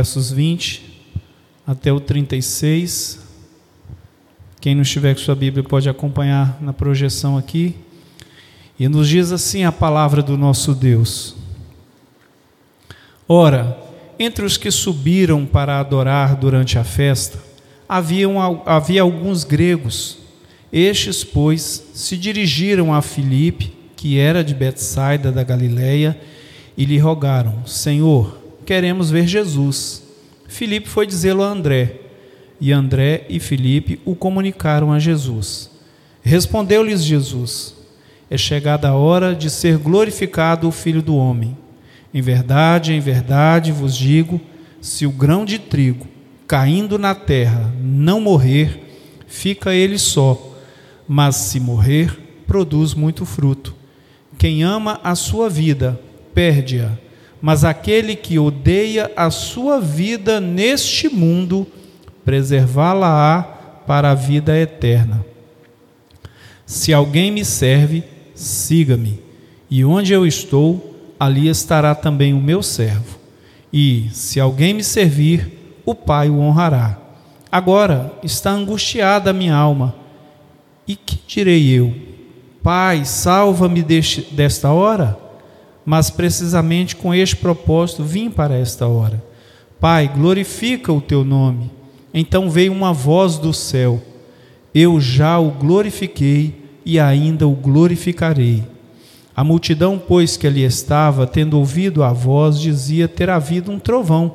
versos 20 até o 36. Quem não estiver com sua Bíblia pode acompanhar na projeção aqui. E nos diz assim a palavra do nosso Deus: Ora, entre os que subiram para adorar durante a festa, havia, havia alguns gregos. Estes, pois, se dirigiram a Filipe, que era de Betsaida da Galileia, e lhe rogaram: Senhor, queremos ver Jesus. Filipe foi dizê-lo a André, e André e Filipe o comunicaram a Jesus. Respondeu-lhes Jesus: É chegada a hora de ser glorificado o Filho do homem. Em verdade, em verdade vos digo: se o grão de trigo caindo na terra não morrer, fica ele só, mas se morrer, produz muito fruto. Quem ama a sua vida, perde-a, mas aquele que odeia a sua vida neste mundo, preservá-la-á para a vida eterna. Se alguém me serve, siga-me, e onde eu estou, ali estará também o meu servo. E, se alguém me servir, o Pai o honrará. Agora está angustiada a minha alma. E que direi eu? Pai, salva-me desta hora? Mas precisamente com este propósito vim para esta hora. Pai, glorifica o teu nome. Então veio uma voz do céu: Eu já o glorifiquei e ainda o glorificarei. A multidão, pois, que ali estava, tendo ouvido a voz, dizia ter havido um trovão.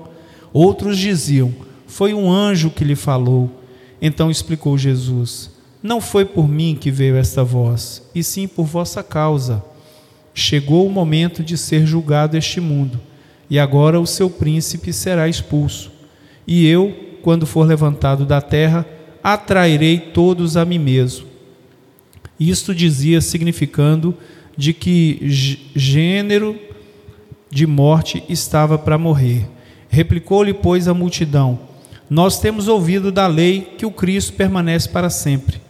Outros diziam: Foi um anjo que lhe falou. Então explicou Jesus: Não foi por mim que veio esta voz, e sim por vossa causa. Chegou o momento de ser julgado este mundo, e agora o seu príncipe será expulso. E eu, quando for levantado da terra, atrairei todos a mim mesmo. Isto dizia, significando de que gênero de morte estava para morrer. Replicou-lhe, pois, a multidão: Nós temos ouvido da lei que o Cristo permanece para sempre.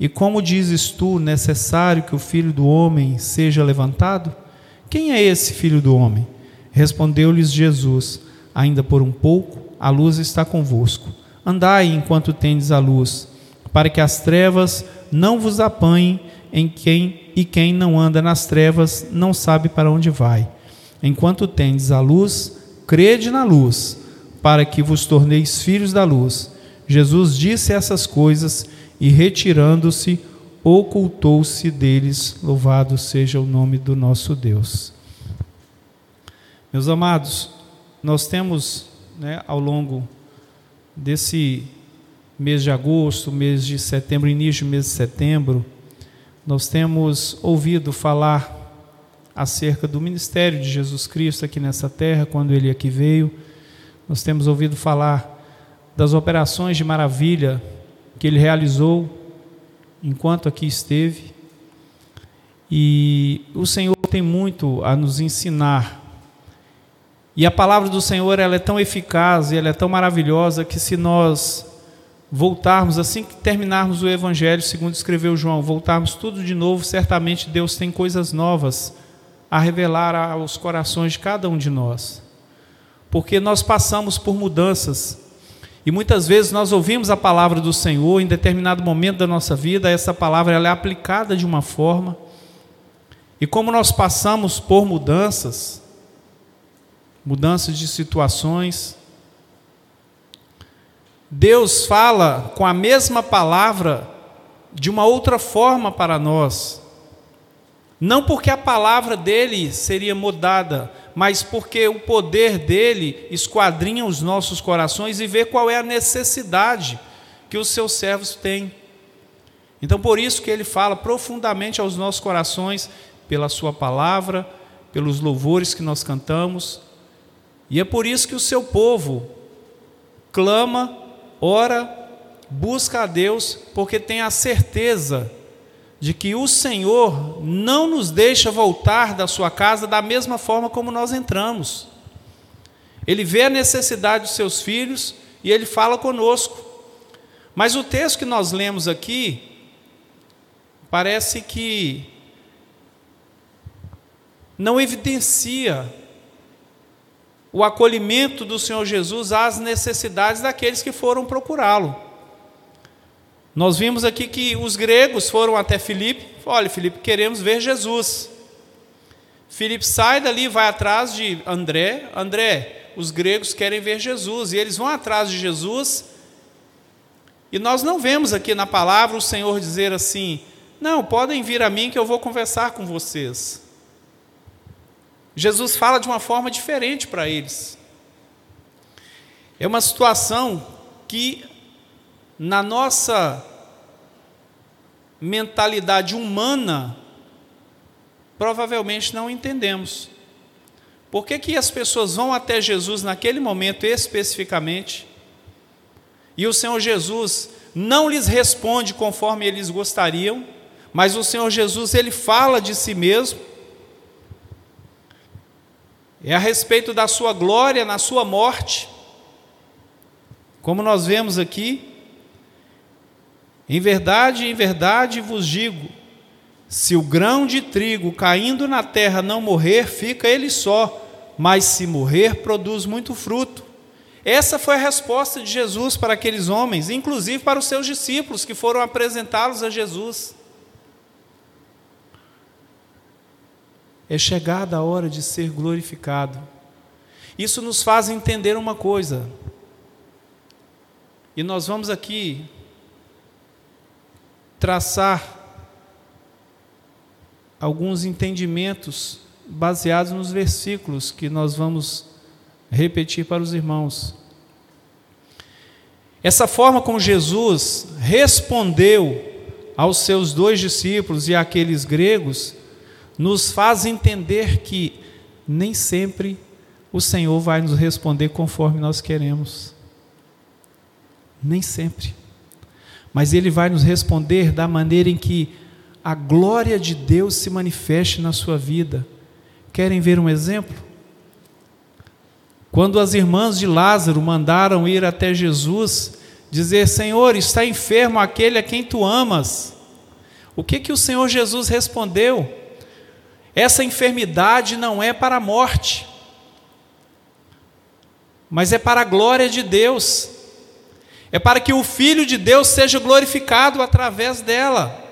E como dizes tu, necessário que o filho do homem seja levantado? Quem é esse filho do homem? Respondeu-lhes Jesus: Ainda por um pouco a luz está convosco. Andai enquanto tendes a luz, para que as trevas não vos apanhem em quem e quem não anda nas trevas não sabe para onde vai. Enquanto tendes a luz, crede na luz, para que vos torneis filhos da luz. Jesus disse essas coisas e, retirando-se, ocultou-se deles. Louvado seja o nome do nosso Deus. Meus amados, nós temos né, ao longo desse mês de agosto, mês de setembro, início do mês de setembro, nós temos ouvido falar acerca do ministério de Jesus Cristo aqui nessa terra, quando ele aqui veio. Nós temos ouvido falar das operações de maravilha que ele realizou enquanto aqui esteve. E o Senhor tem muito a nos ensinar. E a palavra do Senhor ela é tão eficaz e ela é tão maravilhosa que se nós voltarmos, assim que terminarmos o Evangelho, segundo escreveu João, voltarmos tudo de novo, certamente Deus tem coisas novas a revelar aos corações de cada um de nós. Porque nós passamos por mudanças e muitas vezes nós ouvimos a palavra do Senhor em determinado momento da nossa vida, essa palavra ela é aplicada de uma forma. E como nós passamos por mudanças, mudanças de situações, Deus fala com a mesma palavra de uma outra forma para nós. Não porque a palavra dele seria mudada, mas porque o poder dele esquadrinha os nossos corações e vê qual é a necessidade que os seus servos têm. Então, por isso que ele fala profundamente aos nossos corações, pela sua palavra, pelos louvores que nós cantamos. E é por isso que o seu povo clama ora, busca a Deus, porque tem a certeza de que o Senhor não nos deixa voltar da sua casa da mesma forma como nós entramos. Ele vê a necessidade dos seus filhos e ele fala conosco. Mas o texto que nós lemos aqui parece que não evidencia o acolhimento do Senhor Jesus às necessidades daqueles que foram procurá-lo. Nós vimos aqui que os gregos foram até Filipe, olha, Filipe, queremos ver Jesus. Filipe sai dali, vai atrás de André, André, os gregos querem ver Jesus, e eles vão atrás de Jesus, e nós não vemos aqui na palavra o Senhor dizer assim: não, podem vir a mim que eu vou conversar com vocês. Jesus fala de uma forma diferente para eles. É uma situação que, na nossa mentalidade humana, provavelmente não entendemos. Por que, que as pessoas vão até Jesus naquele momento especificamente e o Senhor Jesus não lhes responde conforme eles gostariam, mas o Senhor Jesus ele fala de si mesmo é a respeito da sua glória na sua morte. Como nós vemos aqui, em verdade, em verdade vos digo: se o grão de trigo caindo na terra não morrer, fica ele só, mas se morrer, produz muito fruto. Essa foi a resposta de Jesus para aqueles homens, inclusive para os seus discípulos que foram apresentá-los a Jesus. é chegada a hora de ser glorificado. Isso nos faz entender uma coisa. E nós vamos aqui traçar alguns entendimentos baseados nos versículos que nós vamos repetir para os irmãos. Essa forma como Jesus respondeu aos seus dois discípulos e àqueles gregos nos faz entender que nem sempre o Senhor vai nos responder conforme nós queremos. Nem sempre. Mas Ele vai nos responder da maneira em que a glória de Deus se manifeste na sua vida. Querem ver um exemplo? Quando as irmãs de Lázaro mandaram ir até Jesus, dizer: Senhor, está enfermo aquele a quem tu amas. O que que o Senhor Jesus respondeu? Essa enfermidade não é para a morte, mas é para a glória de Deus, é para que o Filho de Deus seja glorificado através dela.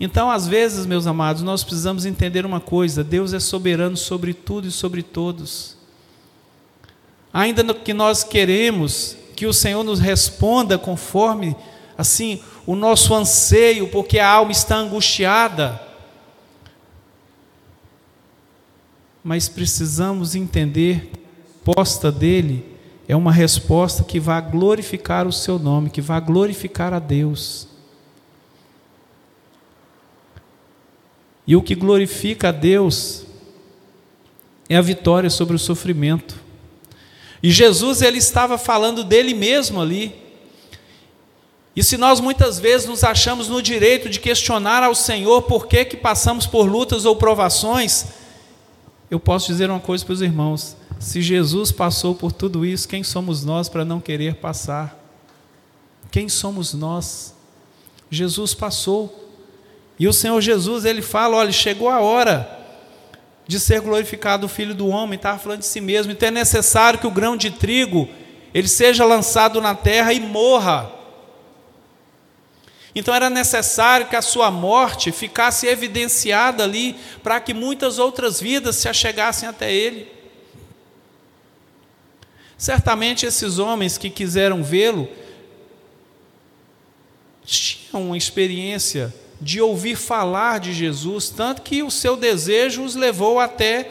Então, às vezes, meus amados, nós precisamos entender uma coisa: Deus é soberano sobre tudo e sobre todos. Ainda que nós queremos que o Senhor nos responda conforme assim o nosso anseio, porque a alma está angustiada. Mas precisamos entender resposta dele é uma resposta que vai glorificar o seu nome, que vai glorificar a Deus. E o que glorifica a Deus é a vitória sobre o sofrimento. E Jesus ele estava falando dele mesmo ali. E se nós muitas vezes nos achamos no direito de questionar ao Senhor por que, que passamos por lutas ou provações, eu posso dizer uma coisa para os irmãos: se Jesus passou por tudo isso, quem somos nós para não querer passar? Quem somos nós? Jesus passou. E o Senhor Jesus, ele fala: olha, chegou a hora de ser glorificado o Filho do Homem, estava falando de si mesmo, então é necessário que o grão de trigo ele seja lançado na terra e morra então era necessário que a sua morte ficasse evidenciada ali, para que muitas outras vidas se achegassem até ele. Certamente esses homens que quiseram vê-lo tinham uma experiência de ouvir falar de Jesus, tanto que o seu desejo os levou até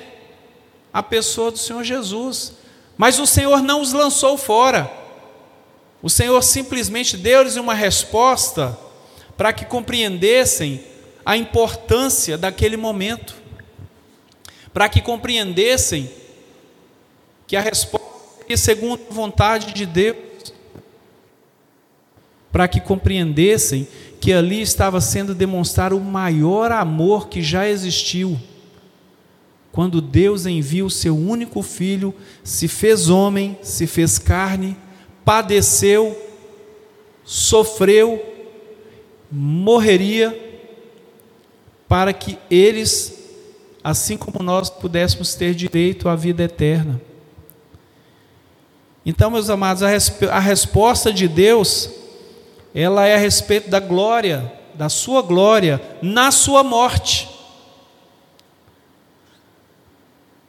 a pessoa do Senhor Jesus. Mas o Senhor não os lançou fora. O Senhor simplesmente deu-lhes uma resposta para que compreendessem a importância daquele momento, para que compreendessem que a resposta segundo a vontade de Deus, para que compreendessem que ali estava sendo demonstrado o maior amor que já existiu. Quando Deus envia o seu único filho, se fez homem, se fez carne, padeceu, sofreu morreria para que eles assim como nós pudéssemos ter direito à vida eterna. Então, meus amados, a, resp a resposta de Deus, ela é a respeito da glória, da sua glória, na sua morte.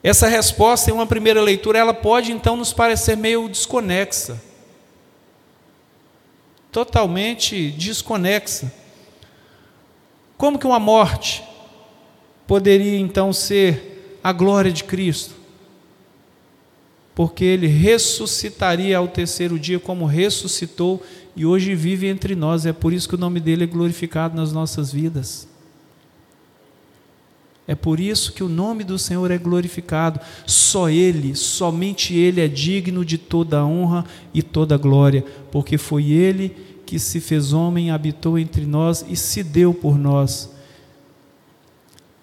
Essa resposta, em uma primeira leitura, ela pode então nos parecer meio desconexa. Totalmente desconexa. Como que uma morte poderia então ser a glória de Cristo? Porque ele ressuscitaria ao terceiro dia, como ressuscitou e hoje vive entre nós. É por isso que o nome dele é glorificado nas nossas vidas. É por isso que o nome do Senhor é glorificado. Só Ele, somente Ele é digno de toda a honra e toda a glória, porque foi Ele que se fez homem, habitou entre nós e se deu por nós.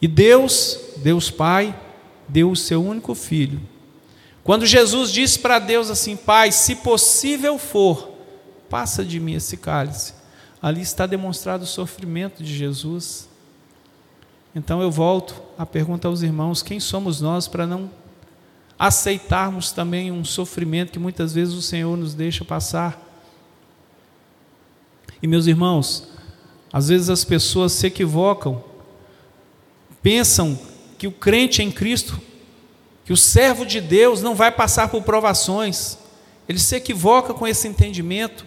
E Deus, Deus Pai, deu o seu único filho. Quando Jesus disse para Deus assim: Pai, se possível for, passa de mim esse cálice. Ali está demonstrado o sofrimento de Jesus. Então eu volto a pergunta aos irmãos: quem somos nós para não aceitarmos também um sofrimento que muitas vezes o Senhor nos deixa passar? E meus irmãos, às vezes as pessoas se equivocam, pensam que o crente em Cristo, que o servo de Deus não vai passar por provações, ele se equivoca com esse entendimento.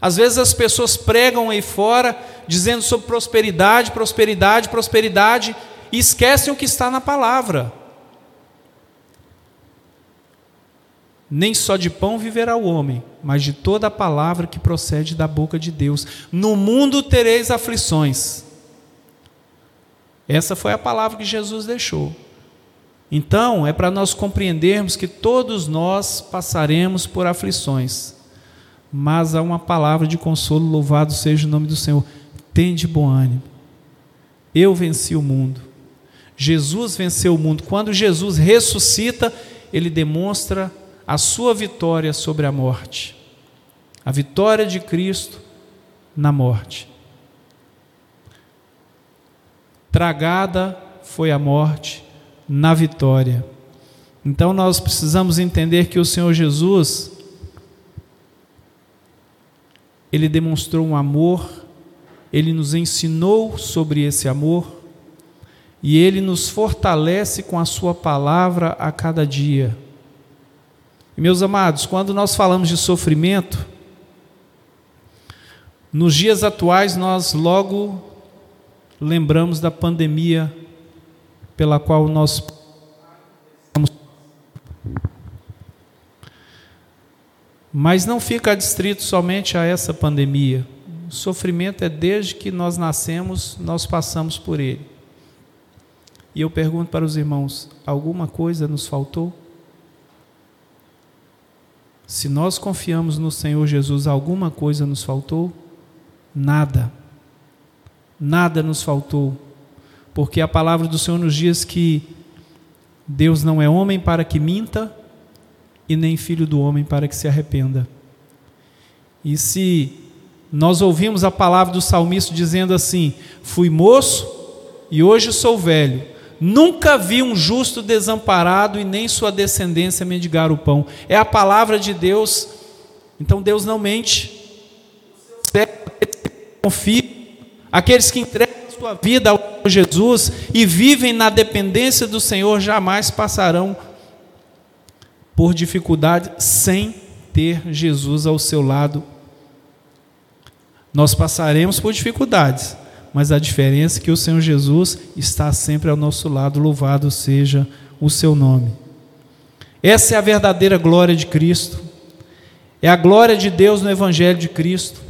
Às vezes as pessoas pregam aí fora, dizendo sobre prosperidade, prosperidade, prosperidade, e esquecem o que está na palavra. Nem só de pão viverá o homem, mas de toda a palavra que procede da boca de Deus. No mundo tereis aflições. Essa foi a palavra que Jesus deixou. Então, é para nós compreendermos que todos nós passaremos por aflições mas há uma palavra de consolo, louvado seja o nome do Senhor. Tende bom ânimo. Eu venci o mundo. Jesus venceu o mundo. Quando Jesus ressuscita, ele demonstra a sua vitória sobre a morte. A vitória de Cristo na morte. Tragada foi a morte na vitória. Então nós precisamos entender que o Senhor Jesus ele demonstrou um amor, ele nos ensinou sobre esse amor e ele nos fortalece com a sua palavra a cada dia. E, meus amados, quando nós falamos de sofrimento, nos dias atuais nós logo lembramos da pandemia pela qual nós Mas não fica adstrito somente a essa pandemia. O sofrimento é desde que nós nascemos, nós passamos por ele. E eu pergunto para os irmãos: alguma coisa nos faltou? Se nós confiamos no Senhor Jesus, alguma coisa nos faltou? Nada. Nada nos faltou. Porque a palavra do Senhor nos diz que Deus não é homem para que minta, e nem filho do homem para que se arrependa. E se nós ouvimos a palavra do salmista dizendo assim: Fui moço e hoje sou velho, nunca vi um justo desamparado e nem sua descendência mendigar o pão. É a palavra de Deus, então Deus não mente. Confia, aqueles que entregam sua vida ao Jesus e vivem na dependência do Senhor jamais passarão por dificuldade sem ter Jesus ao seu lado. Nós passaremos por dificuldades, mas a diferença é que o Senhor Jesus está sempre ao nosso lado, louvado seja o seu nome. Essa é a verdadeira glória de Cristo. É a glória de Deus no Evangelho de Cristo.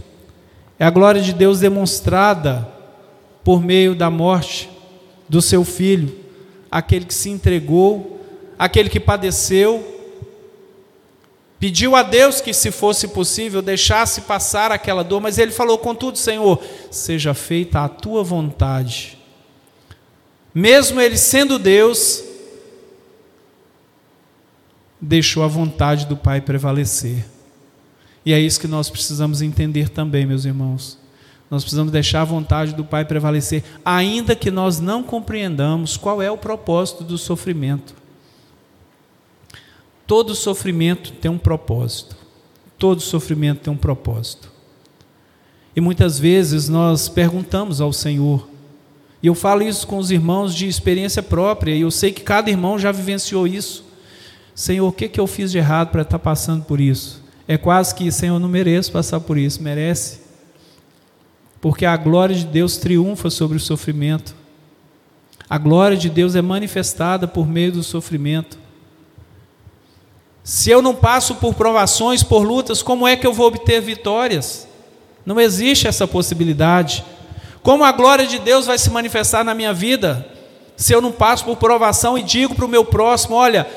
É a glória de Deus demonstrada por meio da morte do seu filho, aquele que se entregou, aquele que padeceu, Pediu a Deus que, se fosse possível, deixasse passar aquela dor, mas ele falou: Contudo, Senhor, seja feita a tua vontade. Mesmo ele sendo Deus, deixou a vontade do Pai prevalecer. E é isso que nós precisamos entender também, meus irmãos. Nós precisamos deixar a vontade do Pai prevalecer, ainda que nós não compreendamos qual é o propósito do sofrimento. Todo sofrimento tem um propósito. Todo sofrimento tem um propósito. E muitas vezes nós perguntamos ao Senhor, e eu falo isso com os irmãos de experiência própria, e eu sei que cada irmão já vivenciou isso. Senhor, o que, que eu fiz de errado para estar passando por isso? É quase que, Senhor, não mereço passar por isso, merece porque a glória de Deus triunfa sobre o sofrimento. A glória de Deus é manifestada por meio do sofrimento. Se eu não passo por provações, por lutas, como é que eu vou obter vitórias? Não existe essa possibilidade. Como a glória de Deus vai se manifestar na minha vida se eu não passo por provação e digo para o meu próximo: olha,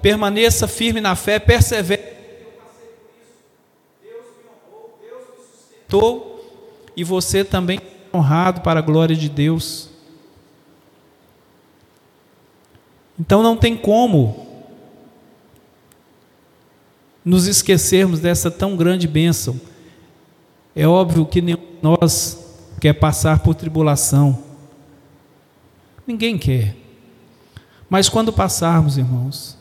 permaneça firme na fé, persevere. Deus me honrou, Deus me sustentou e você também é honrado para a glória de Deus. Então não tem como nos esquecermos dessa tão grande bênção. É óbvio que nenhum de nós quer passar por tribulação. Ninguém quer. Mas quando passarmos, irmãos,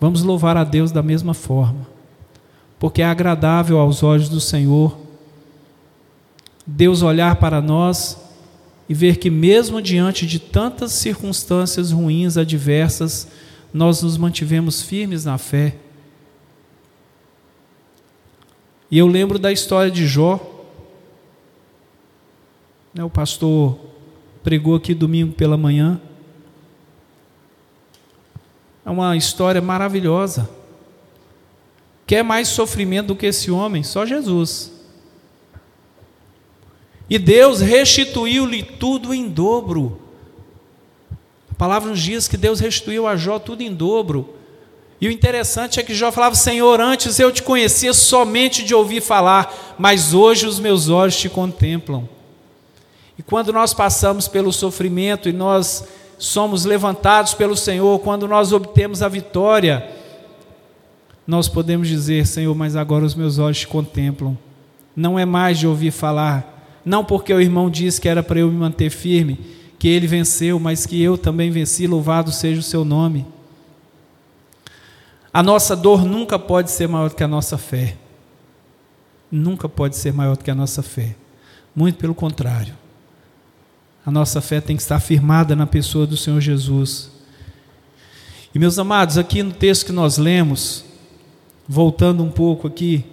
vamos louvar a Deus da mesma forma, porque é agradável aos olhos do Senhor Deus olhar para nós e ver que, mesmo diante de tantas circunstâncias ruins, adversas, nós nos mantivemos firmes na fé. E eu lembro da história de Jó. Né, o pastor pregou aqui domingo pela manhã. É uma história maravilhosa. Quer mais sofrimento do que esse homem? Só Jesus. E Deus restituiu-lhe tudo em dobro. A palavra nos diz que Deus restituiu a Jó tudo em dobro. E o interessante é que Jó falava: Senhor, antes eu te conhecia somente de ouvir falar, mas hoje os meus olhos te contemplam. E quando nós passamos pelo sofrimento e nós somos levantados pelo Senhor, quando nós obtemos a vitória, nós podemos dizer: Senhor, mas agora os meus olhos te contemplam. Não é mais de ouvir falar, não porque o irmão disse que era para eu me manter firme, que ele venceu, mas que eu também venci, louvado seja o seu nome. A nossa dor nunca pode ser maior do que a nossa fé. Nunca pode ser maior do que a nossa fé. Muito pelo contrário. A nossa fé tem que estar firmada na pessoa do Senhor Jesus. E meus amados, aqui no texto que nós lemos, voltando um pouco aqui,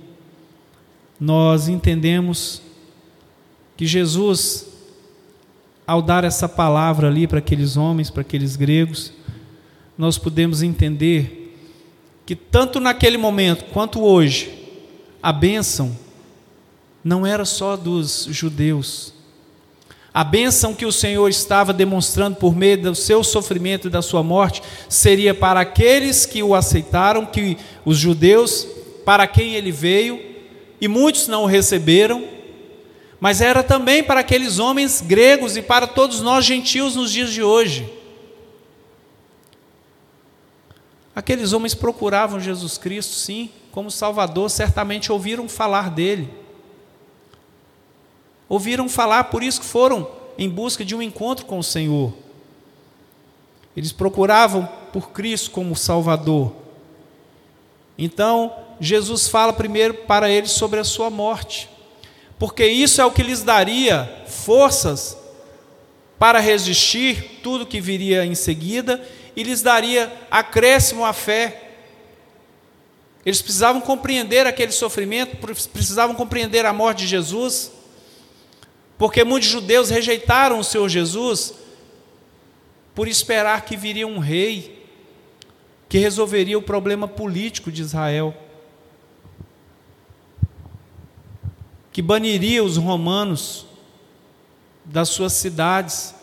nós entendemos que Jesus, ao dar essa palavra ali para aqueles homens, para aqueles gregos, nós podemos entender que tanto naquele momento quanto hoje, a bênção não era só dos judeus. A bênção que o Senhor estava demonstrando por meio do seu sofrimento e da sua morte seria para aqueles que o aceitaram, que os judeus, para quem ele veio, e muitos não o receberam, mas era também para aqueles homens gregos e para todos nós gentios nos dias de hoje. Aqueles homens procuravam Jesus Cristo, sim, como Salvador, certamente ouviram falar dele. Ouviram falar, por isso que foram em busca de um encontro com o Senhor. Eles procuravam por Cristo como Salvador. Então, Jesus fala primeiro para eles sobre a sua morte porque isso é o que lhes daria forças para resistir tudo que viria em seguida e lhes daria acréscimo à fé. Eles precisavam compreender aquele sofrimento, precisavam compreender a morte de Jesus, porque muitos judeus rejeitaram o Senhor Jesus por esperar que viria um rei que resolveria o problema político de Israel. Que baniria os romanos das suas cidades,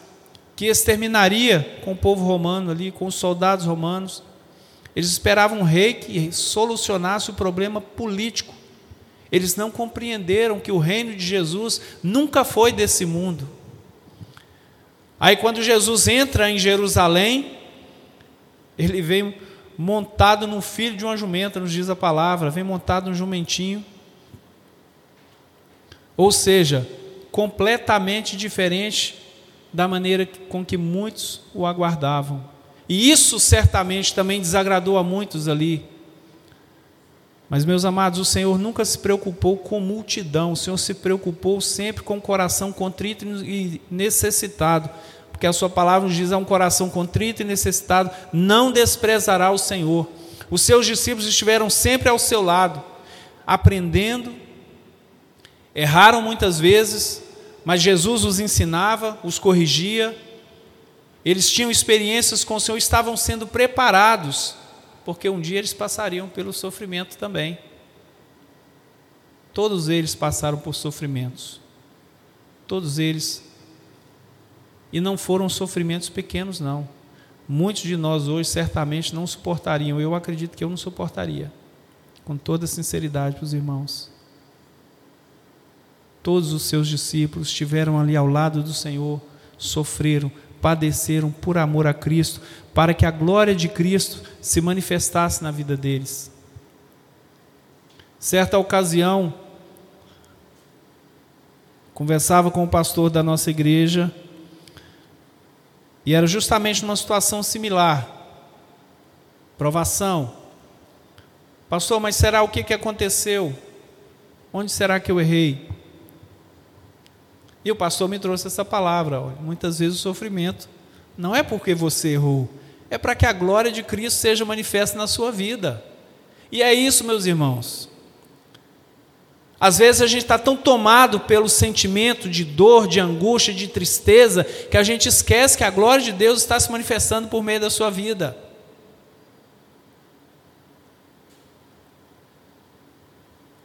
que exterminaria com o povo romano ali, com os soldados romanos. Eles esperavam um rei que solucionasse o problema político. Eles não compreenderam que o reino de Jesus nunca foi desse mundo. Aí, quando Jesus entra em Jerusalém, ele vem montado no filho de uma jumenta, nos diz a palavra, vem montado num jumentinho ou seja, completamente diferente da maneira com que muitos o aguardavam. E isso certamente também desagradou a muitos ali. Mas, meus amados, o Senhor nunca se preocupou com multidão, o Senhor se preocupou sempre com o coração contrito e necessitado, porque a Sua palavra nos diz: a um coração contrito e necessitado não desprezará o Senhor. Os seus discípulos estiveram sempre ao seu lado, aprendendo, erraram muitas vezes, mas Jesus os ensinava, os corrigia, eles tinham experiências com o Senhor, estavam sendo preparados, porque um dia eles passariam pelo sofrimento também. Todos eles passaram por sofrimentos. Todos eles. E não foram sofrimentos pequenos, não. Muitos de nós hoje certamente não suportariam. Eu acredito que eu não suportaria. Com toda sinceridade para os irmãos. Todos os seus discípulos estiveram ali ao lado do Senhor, sofreram, padeceram por amor a Cristo, para que a glória de Cristo se manifestasse na vida deles. Certa ocasião, conversava com o pastor da nossa igreja, e era justamente numa situação similar. Provação. Pastor, mas será o que, que aconteceu? Onde será que eu errei? E o pastor me trouxe essa palavra. Olha, muitas vezes o sofrimento não é porque você errou, é para que a glória de Cristo seja manifesta na sua vida. E é isso, meus irmãos. Às vezes a gente está tão tomado pelo sentimento de dor, de angústia, de tristeza, que a gente esquece que a glória de Deus está se manifestando por meio da sua vida.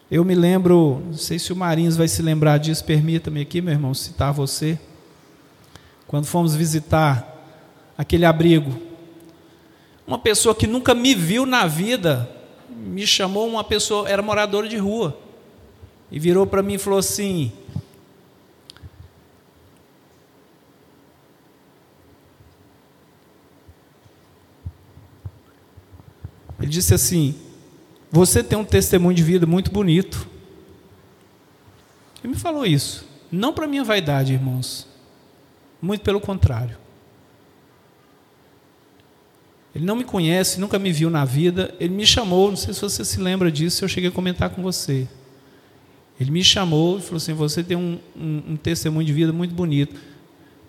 Eu me lembro, não sei se o Marins vai se lembrar disso, permita-me aqui, meu irmão, citar você. Quando fomos visitar aquele abrigo, uma pessoa que nunca me viu na vida me chamou, uma pessoa, era moradora de rua, e virou para mim e falou assim: Ele disse assim: você tem um testemunho de vida muito bonito. Ele me falou isso. Não para minha vaidade, irmãos. Muito pelo contrário. Ele não me conhece, nunca me viu na vida. Ele me chamou, não sei se você se lembra disso, eu cheguei a comentar com você. Ele me chamou e falou assim: Você tem um, um, um testemunho de vida muito bonito,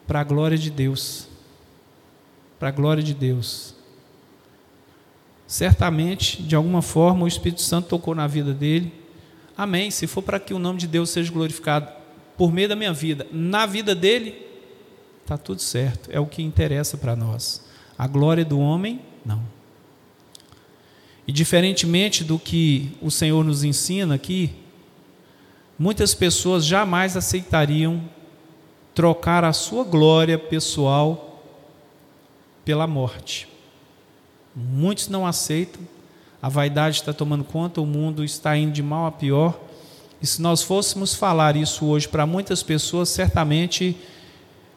para a glória de Deus. Para a glória de Deus. Certamente, de alguma forma, o Espírito Santo tocou na vida dele. Amém. Se for para que o nome de Deus seja glorificado por meio da minha vida, na vida dele, está tudo certo. É o que interessa para nós. A glória do homem, não. E diferentemente do que o Senhor nos ensina aqui, muitas pessoas jamais aceitariam trocar a sua glória pessoal pela morte. Muitos não aceitam, a vaidade está tomando conta, o mundo está indo de mal a pior. E se nós fôssemos falar isso hoje para muitas pessoas, certamente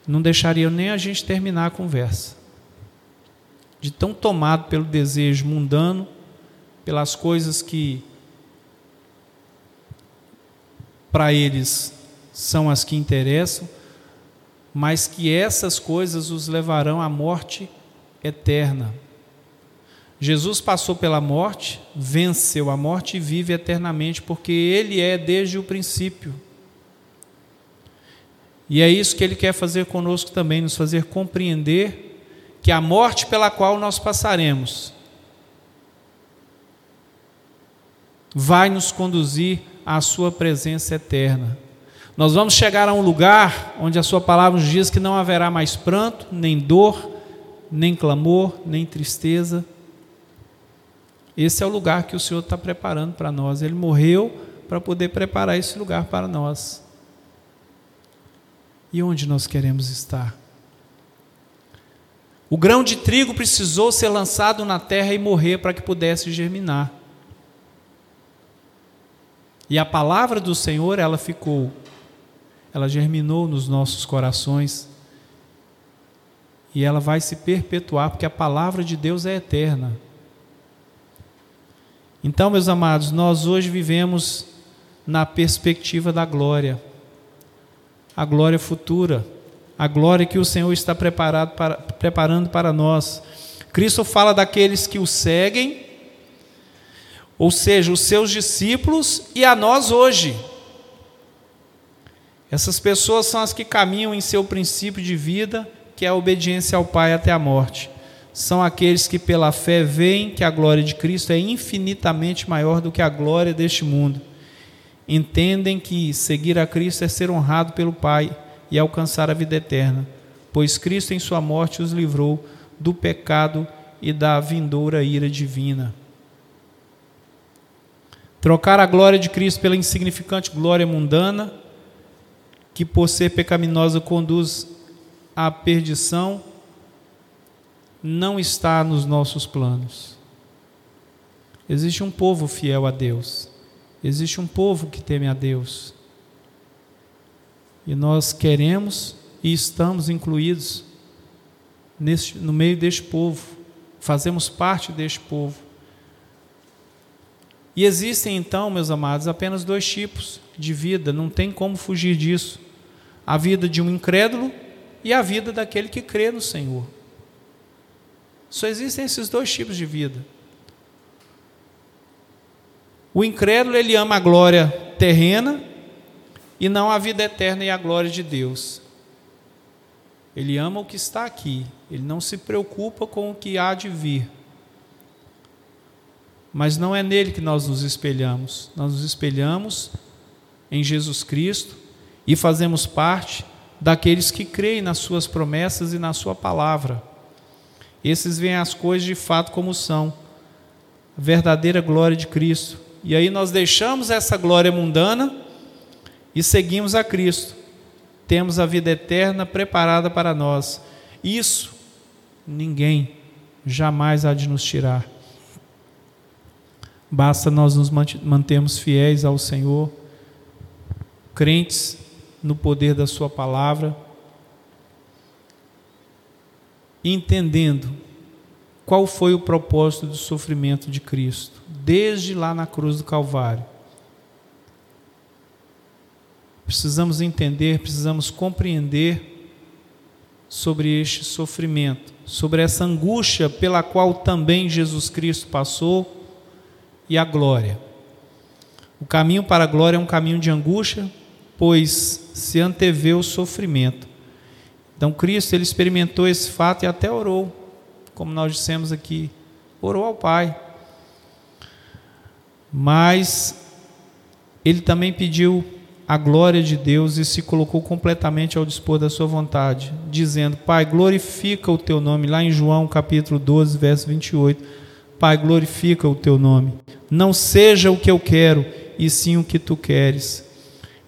não deixariam nem a gente terminar a conversa. De tão tomado pelo desejo mundano, pelas coisas que para eles são as que interessam, mas que essas coisas os levarão à morte eterna. Jesus passou pela morte, venceu a morte e vive eternamente, porque Ele é desde o princípio. E é isso que Ele quer fazer conosco também, nos fazer compreender que a morte pela qual nós passaremos vai nos conduzir à Sua presença eterna. Nós vamos chegar a um lugar onde a Sua palavra nos diz que não haverá mais pranto, nem dor, nem clamor, nem tristeza esse é o lugar que o Senhor está preparando para nós. Ele morreu para poder preparar esse lugar para nós. E onde nós queremos estar? O grão de trigo precisou ser lançado na terra e morrer para que pudesse germinar. E a palavra do Senhor, ela ficou, ela germinou nos nossos corações. E ela vai se perpetuar, porque a palavra de Deus é eterna. Então, meus amados, nós hoje vivemos na perspectiva da glória. a glória futura, a glória que o Senhor está preparado para, preparando para nós. Cristo fala daqueles que o seguem, ou seja, os seus discípulos e a nós hoje. Essas pessoas são as que caminham em seu princípio de vida, que é a obediência ao Pai até a morte. São aqueles que, pela fé, veem que a glória de Cristo é infinitamente maior do que a glória deste mundo. Entendem que seguir a Cristo é ser honrado pelo Pai e alcançar a vida eterna, pois Cristo, em Sua morte, os livrou do pecado e da vindoura ira divina. Trocar a glória de Cristo pela insignificante glória mundana que por ser pecaminosa conduz à perdição, não está nos nossos planos. Existe um povo fiel a Deus, existe um povo que teme a Deus. E nós queremos e estamos incluídos neste, no meio deste povo, fazemos parte deste povo. E existem então, meus amados, apenas dois tipos de vida, não tem como fugir disso a vida de um incrédulo e a vida daquele que crê no Senhor. Só existem esses dois tipos de vida. O incrédulo, ele ama a glória terrena e não a vida eterna e a glória de Deus. Ele ama o que está aqui, ele não se preocupa com o que há de vir. Mas não é nele que nós nos espelhamos, nós nos espelhamos em Jesus Cristo, e fazemos parte daqueles que creem nas suas promessas e na sua palavra. Esses veem as coisas de fato como são, a verdadeira glória de Cristo. E aí nós deixamos essa glória mundana e seguimos a Cristo. Temos a vida eterna preparada para nós. Isso ninguém jamais há de nos tirar. Basta nós nos mantermos fiéis ao Senhor, crentes no poder da Sua palavra, entendendo qual foi o propósito do sofrimento de Cristo, desde lá na cruz do Calvário. Precisamos entender, precisamos compreender sobre este sofrimento, sobre essa angústia pela qual também Jesus Cristo passou e a glória. O caminho para a glória é um caminho de angústia, pois se antevê o sofrimento. Então Cristo ele experimentou esse fato e até orou, como nós dissemos aqui, orou ao Pai. Mas ele também pediu a glória de Deus e se colocou completamente ao dispor da sua vontade, dizendo: Pai, glorifica o teu nome, lá em João capítulo 12, verso 28. Pai, glorifica o teu nome. Não seja o que eu quero, e sim o que tu queres.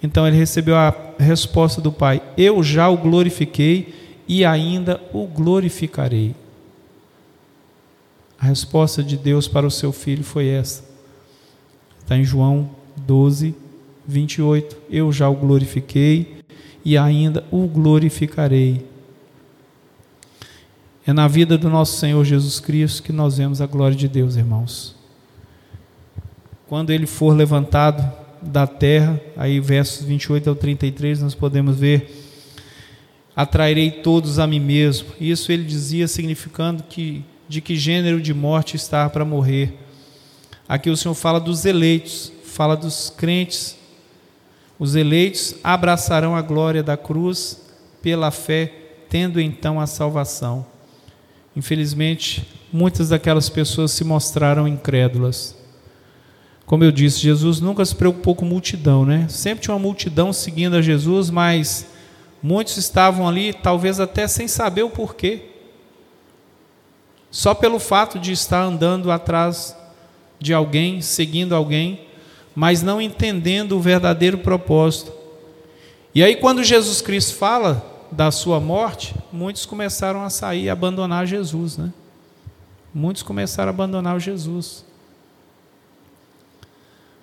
Então ele recebeu a resposta do Pai: Eu já o glorifiquei e ainda o glorificarei. A resposta de Deus para o seu filho foi essa. Está em João 12, 28. Eu já o glorifiquei e ainda o glorificarei. É na vida do nosso Senhor Jesus Cristo que nós vemos a glória de Deus, irmãos. Quando ele for levantado da terra, aí versos 28 ao 33 nós podemos ver atrairei todos a mim mesmo. Isso ele dizia significando que de que gênero de morte está para morrer. Aqui o Senhor fala dos eleitos, fala dos crentes. Os eleitos abraçarão a glória da cruz pela fé, tendo então a salvação. Infelizmente, muitas daquelas pessoas se mostraram incrédulas. Como eu disse, Jesus nunca se preocupou com multidão, né? Sempre tinha uma multidão seguindo a Jesus, mas muitos estavam ali, talvez até sem saber o porquê. Só pelo fato de estar andando atrás de alguém, seguindo alguém, mas não entendendo o verdadeiro propósito. E aí, quando Jesus Cristo fala da sua morte, muitos começaram a sair e abandonar Jesus, né? Muitos começaram a abandonar Jesus.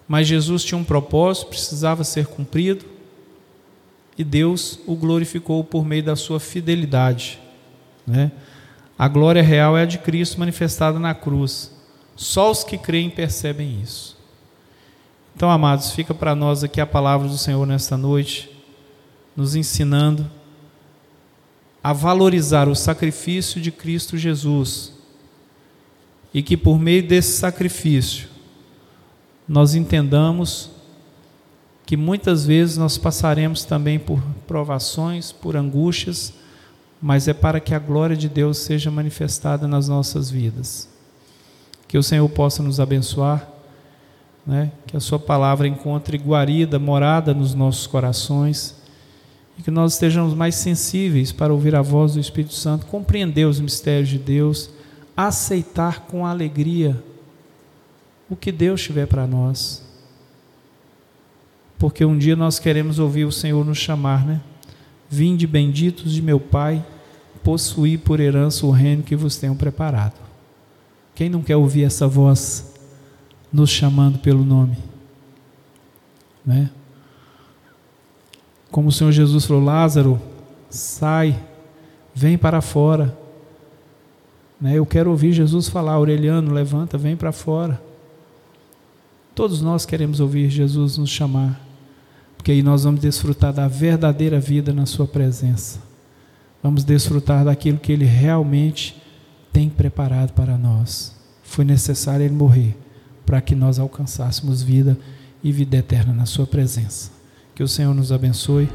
Mas Jesus tinha um propósito, precisava ser cumprido, e Deus o glorificou por meio da sua fidelidade. Né? A glória real é a de Cristo manifestada na cruz. Só os que creem percebem isso. Então, amados, fica para nós aqui a palavra do Senhor nesta noite. nos ensinando a valorizar o sacrifício de Cristo Jesus e que por meio desse sacrifício nós entendamos que muitas vezes nós passaremos também por provações, por angústias, mas é para que a glória de Deus seja manifestada nas nossas vidas. Que o Senhor possa nos abençoar, né? que a Sua palavra encontre guarida, morada nos nossos corações e que nós estejamos mais sensíveis para ouvir a voz do Espírito Santo, compreender os mistérios de Deus, aceitar com alegria o que Deus tiver para nós porque um dia nós queremos ouvir o Senhor nos chamar, né? Vinde benditos de meu Pai, possuí por herança o reino que vos tenho preparado. Quem não quer ouvir essa voz nos chamando pelo nome? Né? Como o Senhor Jesus falou, Lázaro, sai, vem para fora. Né? Eu quero ouvir Jesus falar, Aureliano, levanta, vem para fora. Todos nós queremos ouvir Jesus nos chamar porque aí nós vamos desfrutar da verdadeira vida na Sua presença. Vamos desfrutar daquilo que Ele realmente tem preparado para nós. Foi necessário Ele morrer para que nós alcançássemos vida e vida eterna na Sua presença. Que o Senhor nos abençoe.